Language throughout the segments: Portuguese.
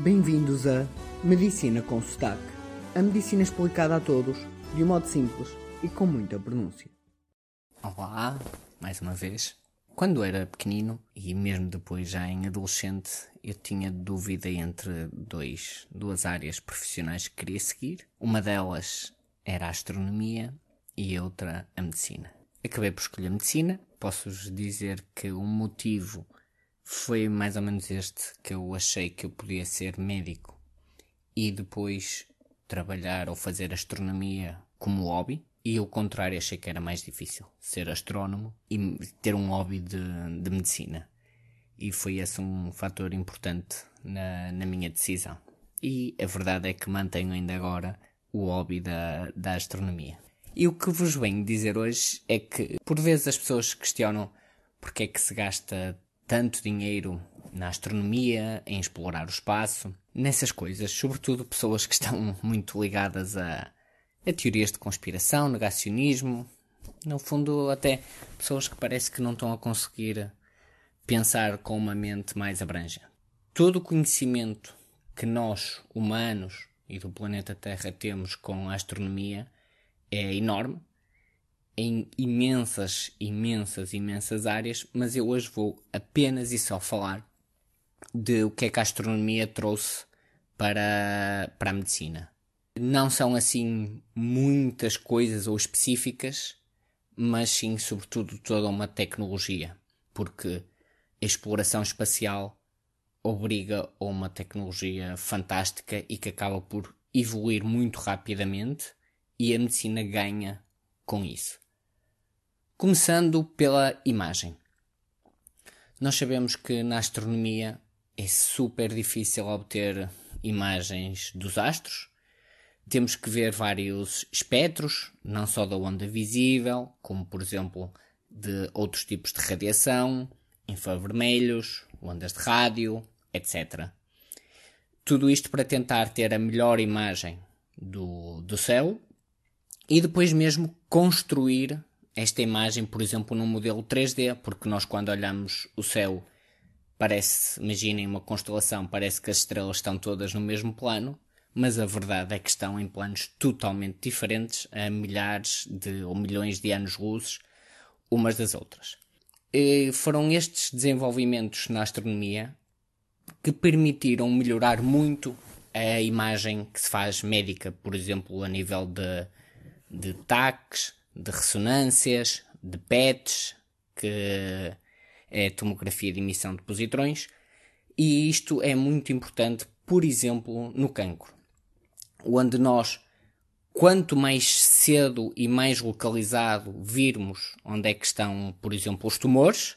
Bem-vindos a Medicina com Sotaque. A medicina explicada a todos, de um modo simples e com muita pronúncia. Olá, mais uma vez. Quando era pequenino e mesmo depois já em adolescente, eu tinha dúvida entre dois, duas áreas profissionais que queria seguir. Uma delas era a astronomia e outra a medicina. Acabei por escolher medicina. Posso-vos dizer que o motivo foi mais ou menos este que eu achei que eu podia ser médico e depois trabalhar ou fazer astronomia como hobby. E o contrário, achei que era mais difícil ser astrónomo e ter um hobby de, de medicina. E foi esse um fator importante na, na minha decisão. E a verdade é que mantenho ainda agora o hobby da, da astronomia. E o que vos venho dizer hoje é que, por vezes, as pessoas questionam porque é que se gasta tanto dinheiro na astronomia, em explorar o espaço, nessas coisas, sobretudo pessoas que estão muito ligadas a, a teorias de conspiração, negacionismo, no fundo, até pessoas que parece que não estão a conseguir pensar com uma mente mais abrangente. Todo o conhecimento que nós, humanos e do planeta Terra, temos com a astronomia é enorme em imensas, imensas, imensas áreas, mas eu hoje vou apenas e só falar de o que é que a astronomia trouxe para, para a medicina. Não são assim muitas coisas ou específicas, mas sim, sobretudo, toda uma tecnologia, porque a exploração espacial obriga a uma tecnologia fantástica e que acaba por evoluir muito rapidamente e a medicina ganha com isso. Começando pela imagem. Nós sabemos que na astronomia é super difícil obter imagens dos astros. Temos que ver vários espectros, não só da onda visível, como por exemplo de outros tipos de radiação, infravermelhos, ondas de rádio, etc. Tudo isto para tentar ter a melhor imagem do, do céu e depois mesmo construir esta imagem, por exemplo, num modelo 3D, porque nós quando olhamos o céu parece, imaginem uma constelação, parece que as estrelas estão todas no mesmo plano, mas a verdade é que estão em planos totalmente diferentes, a milhares de ou milhões de anos-luzes umas das outras. E foram estes desenvolvimentos na astronomia que permitiram melhorar muito a imagem que se faz médica, por exemplo, a nível de, de taques, de ressonâncias, de PETs, que é tomografia de emissão de positrões, e isto é muito importante, por exemplo, no cancro, onde nós, quanto mais cedo e mais localizado virmos onde é que estão, por exemplo, os tumores,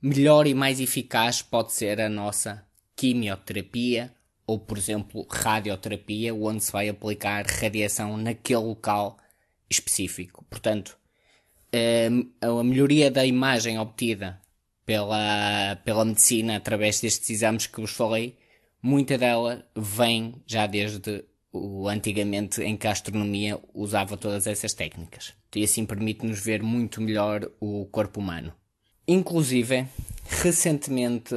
melhor e mais eficaz pode ser a nossa quimioterapia ou, por exemplo, radioterapia, onde se vai aplicar radiação naquele local específico. Portanto, a melhoria da imagem obtida pela, pela medicina através destes exames que vos falei, muita dela vem já desde o antigamente em que a astronomia usava todas essas técnicas. E assim permite-nos ver muito melhor o corpo humano. Inclusive, recentemente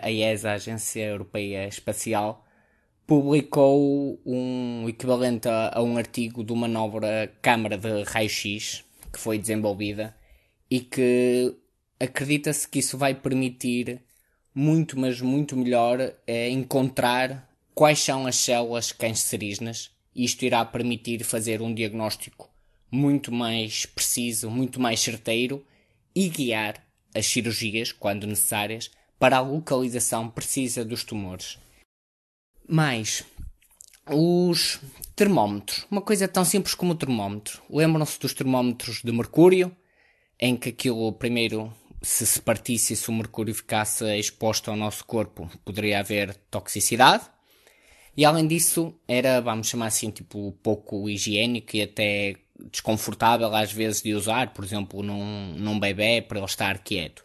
a ESA, a Agência Europeia Espacial, publicou um equivalente a, a um artigo de uma nova câmara de raio-x que foi desenvolvida e que acredita-se que isso vai permitir muito, mas muito melhor é, encontrar quais são as células cancerígenas e isto irá permitir fazer um diagnóstico muito mais preciso, muito mais certeiro e guiar as cirurgias, quando necessárias, para a localização precisa dos tumores. Mais, os termómetros. Uma coisa tão simples como o termómetro. Lembram-se dos termómetros de mercúrio, em que aquilo primeiro, se se partisse se o mercúrio ficasse exposto ao nosso corpo, poderia haver toxicidade. E além disso, era, vamos chamar assim, tipo, pouco higiênico e até desconfortável às vezes de usar, por exemplo, num, num bebê para ele estar quieto.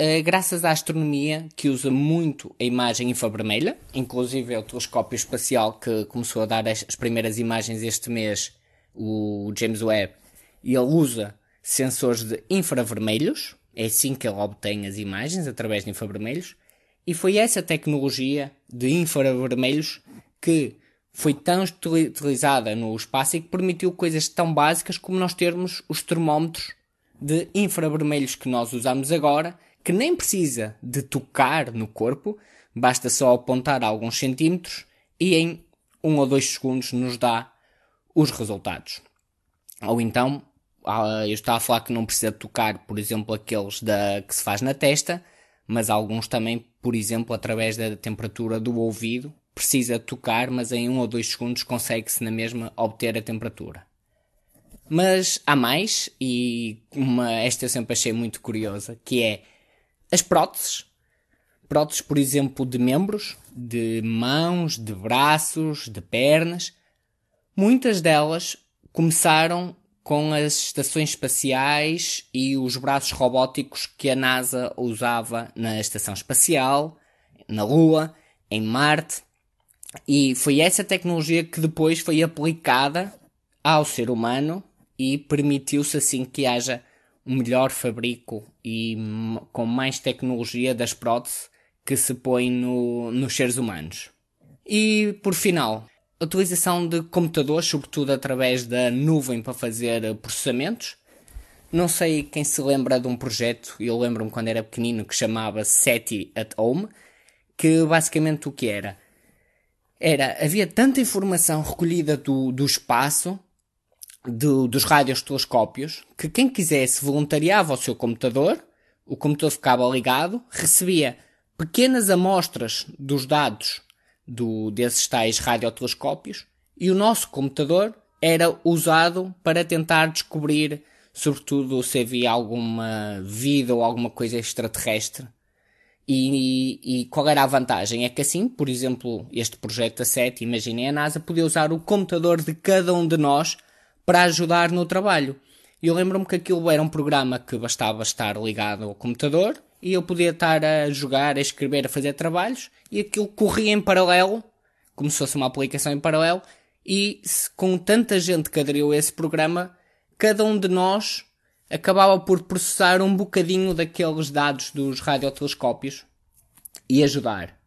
Uh, graças à astronomia, que usa muito a imagem infravermelha, inclusive é o telescópio espacial que começou a dar as, as primeiras imagens este mês, o James Webb, ele usa sensores de infravermelhos, é assim que ele obtém as imagens, através de infravermelhos, E foi essa tecnologia de infravermelhos que foi tão utilizada no espaço e que permitiu coisas tão básicas como nós termos os termómetros de infravermelhos que nós usamos agora, que nem precisa de tocar no corpo, basta só apontar alguns centímetros e em um ou dois segundos nos dá os resultados. Ou então, ah, eu estava a falar que não precisa tocar, por exemplo, aqueles da, que se faz na testa, mas alguns também, por exemplo, através da temperatura do ouvido, precisa tocar, mas em um ou dois segundos consegue-se na mesma obter a temperatura. Mas há mais, e uma, esta eu sempre achei muito curiosa, que é as próteses. Próteses, por exemplo, de membros, de mãos, de braços, de pernas. Muitas delas começaram com as estações espaciais e os braços robóticos que a NASA usava na estação espacial, na Lua, em Marte. E foi essa tecnologia que depois foi aplicada ao ser humano e permitiu-se assim que haja melhor fabrico e com mais tecnologia das próteses que se põe no, nos seres humanos. E por final, a utilização de computadores, sobretudo através da nuvem para fazer processamentos. Não sei quem se lembra de um projeto, eu lembro-me quando era pequenino, que chamava SETI at Home, que basicamente o que era? Era, havia tanta informação recolhida do, do espaço do, dos radiotelescópios que quem quisesse voluntariava ao seu computador, o computador ficava ligado, recebia pequenas amostras dos dados do, desses tais radiotelescópios e o nosso computador era usado para tentar descobrir, sobretudo, se havia alguma vida ou alguma coisa extraterrestre. E, e, e, qual era a vantagem? É que assim, por exemplo, este projeto a 7, imaginem a NASA, podia usar o computador de cada um de nós para ajudar no trabalho. E eu lembro-me que aquilo era um programa que bastava estar ligado ao computador e eu podia estar a jogar, a escrever, a fazer trabalhos e aquilo corria em paralelo, como se fosse uma aplicação em paralelo, e com tanta gente que aderiu a esse programa, cada um de nós acabava por processar um bocadinho daqueles dados dos radiotelescópios e ajudar.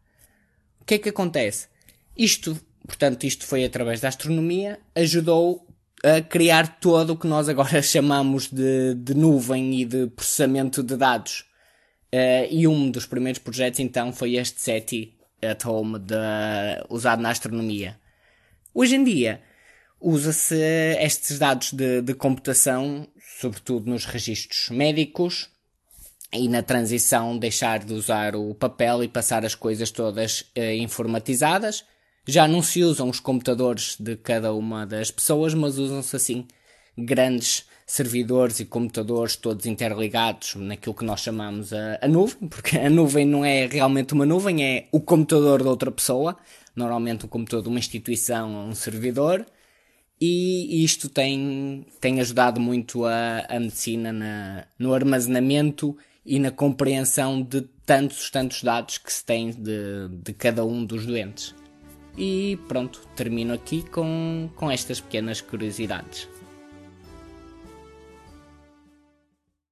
O que é que acontece? Isto, portanto, isto foi através da astronomia, ajudou a criar todo o que nós agora chamamos de, de nuvem e de processamento de dados. Uh, e um dos primeiros projetos então foi este SETI at Home de, usado na astronomia. Hoje em dia usa-se estes dados de, de computação, sobretudo nos registros médicos, e na transição deixar de usar o papel e passar as coisas todas uh, informatizadas já não se usam os computadores de cada uma das pessoas, mas usam-se assim grandes servidores e computadores todos interligados naquilo que nós chamamos a, a, nuvem, porque a nuvem não é realmente uma nuvem, é o computador de outra pessoa, normalmente o computador de uma instituição ou um servidor, e isto tem, tem ajudado muito a, a medicina na, no armazenamento e na compreensão de tantos, tantos dados que se tem de, de cada um dos doentes. E pronto, termino aqui com, com estas pequenas curiosidades.